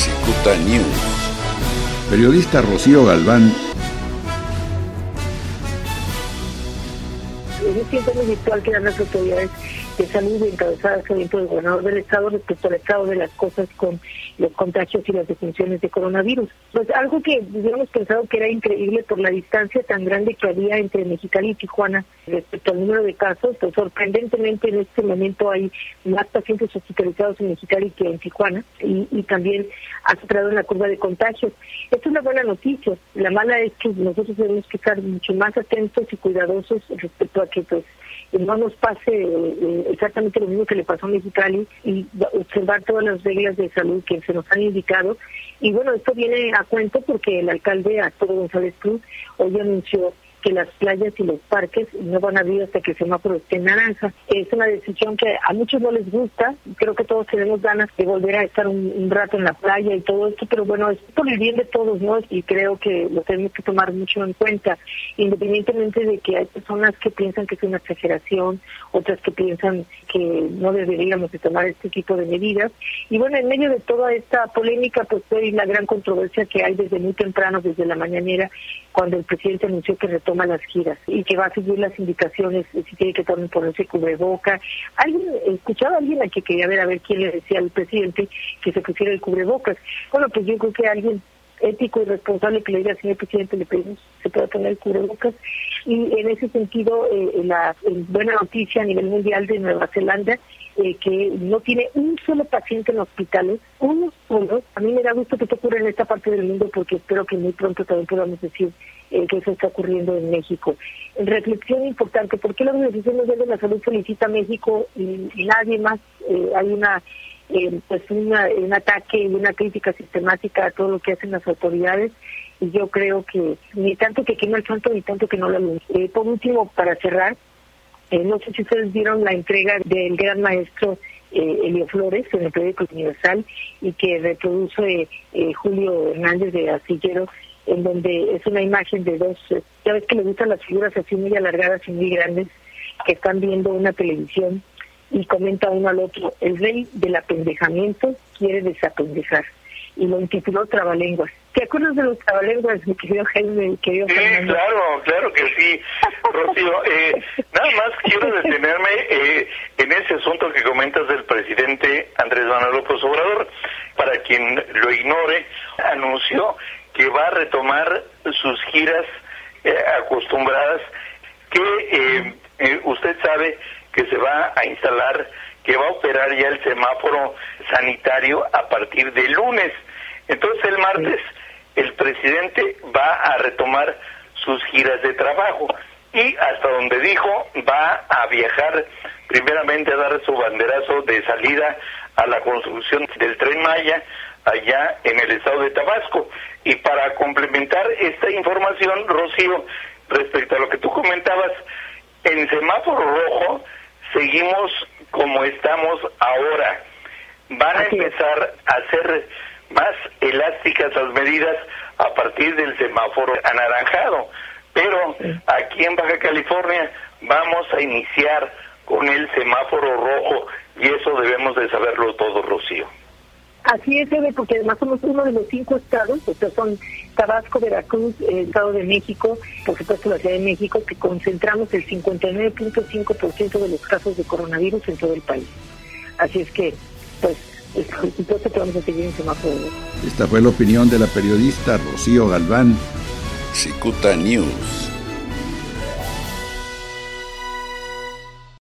Cicuta News. Periodista Rocío Galván es siempre muy virtual que dan las autoridades de salud encabezadas por el gobernador del estado respecto al estado de las cosas con los contagios y las defunciones de coronavirus. Pues algo que hubiéramos pensado que era increíble por la distancia tan grande que había entre Mexicali y Tijuana respecto al número de casos, pues sorprendentemente en este momento hay más pacientes hospitalizados en Mexicali que en Tijuana y, y también ha superado en la curva de contagios. Esto es una buena noticia. La mala es que nosotros tenemos que estar mucho más atentos y cuidadosos respecto a que pues no nos pase eh, exactamente lo mismo que le pasó a Mexicali y observar todas las reglas de salud que se nos han indicado. Y bueno, esto viene a cuento porque el alcalde Arturo González Cruz hoy anunció que las playas y los parques no van a abrir hasta que el semáforo esté en naranja. Es una decisión que a muchos no les gusta, creo que todos tenemos ganas de volver a estar un, rato en la playa y todo esto, pero bueno, es por el bien de todos, ¿no? Y creo que lo tenemos que tomar mucho en cuenta, independientemente de que hay personas que piensan que es una exageración, otras que piensan que no deberíamos de tomar este tipo de medidas. Y bueno, en medio de toda esta polémica, pues fue la gran controversia que hay desde muy temprano, desde la mañanera, cuando el presidente anunció que toma las giras y que va a seguir las indicaciones si tiene que tomar ponerse cubreboca. Alguien, escuchaba a alguien a que quería ver a ver quién le decía al presidente que se pusiera el cubrebocas. Bueno, pues yo creo que alguien ético y responsable que le diga al señor presidente le pedimos se pueda poner el cubrebocas y en ese sentido eh, la buena noticia a nivel mundial de Nueva Zelanda eh, que no tiene un solo paciente en hospitales, uno solo. A mí me da gusto que esto ocurra en esta parte del mundo porque espero que muy pronto también podamos decir eh, que eso está ocurriendo en México. Reflexión importante, ¿por qué la Organización Mundial de la Salud felicita a México y, nadie más? Eh, hay una pues una, un ataque y una crítica sistemática a todo lo que hacen las autoridades y yo creo que ni tanto que quema el santo ni tanto que no lo eh, por último, para cerrar, eh, no sé si ustedes vieron la entrega del gran maestro eh, Elio Flores en el periódico Universal y que reproduce eh, Julio Hernández de Astillero, en donde es una imagen de dos, ya ves que le gustan las figuras así muy alargadas y muy grandes, que están viendo una televisión y comenta uno al otro, el rey del apendejamiento quiere desapendejar y lo intituló Trabalenguas. ¿Te acuerdas de los trabalenguas, mi querido Jaime, mi querido Sí, claro, claro que sí, Rocío. Eh, nada más quiero detenerme eh, en ese asunto que comentas del presidente Andrés Manuel López Obrador. Para quien lo ignore, anunció que va a retomar sus giras eh, acostumbradas, que usted sabe que se va a instalar que va a operar ya el semáforo sanitario a partir de lunes. Entonces el martes el presidente va a retomar sus giras de trabajo y hasta donde dijo va a viajar primeramente a dar su banderazo de salida a la construcción del tren Maya allá en el estado de Tabasco. Y para complementar esta información, Rocío, respecto a lo que tú comentabas, en semáforo rojo seguimos como estamos ahora. Van a empezar a ser más elásticas las medidas a partir del semáforo anaranjado. Pero aquí en Baja California vamos a iniciar con el semáforo rojo y eso debemos de saberlo todo, Rocío. Así es, porque además somos uno de los cinco estados, o sea, son Tabasco, Veracruz, el Estado de México, por supuesto la Ciudad de México, que concentramos el 59.5% de los casos de coronavirus en todo el país. Así es que, pues, por supuesto que vamos a seguir en semáforo. Esta fue la opinión de la periodista Rocío Galván. Cicuta News.